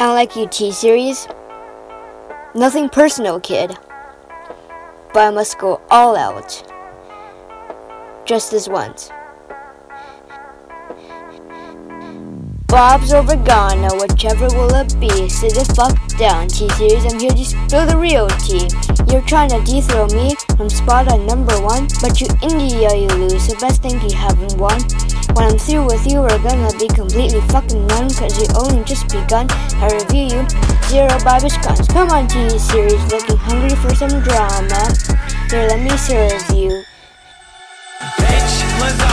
I don't like you, T Series. Nothing personal, kid. But I must go all out. Just this once. Bob's over gone, now whichever will it be? Sit the fuck down, T Series. I'm here to spill the real tea. You're trying to dethrone me from spot on number one, but you India you lose, The best thing you haven't won. When I'm through with you, we're gonna be completely fucking none, cause you only just begun. I review you, zero Bibish guns. Come on, T Series, looking hungry for some drama. Here, let me serve you. Bitch,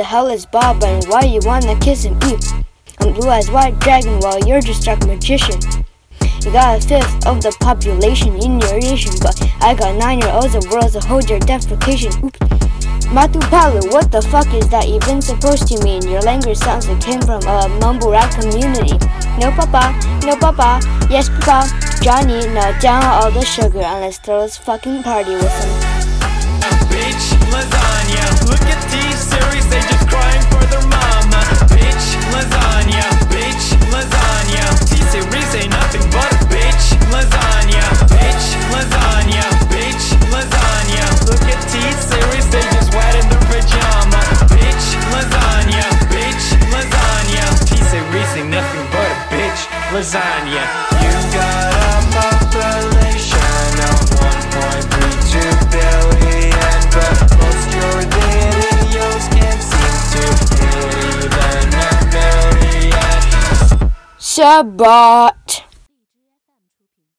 the hell is Bob and why you wanna kiss him? Ew. I'm blue eyes white dragon while you're just dark magician. You got a fifth of the population in your nation, but I got nine year olds and worlds that hold your defecation. Mm. Oops. Motu Patlu, what the fuck is that even supposed to mean? Your language sounds like came from a mumble rap community. No papa, no papa, yes papa. Johnny, now down all the sugar and let's throw this fucking party with him. Lasagna. You got a population of 1.32 billion, but most your videos can't seem to hit even a million. Sabat.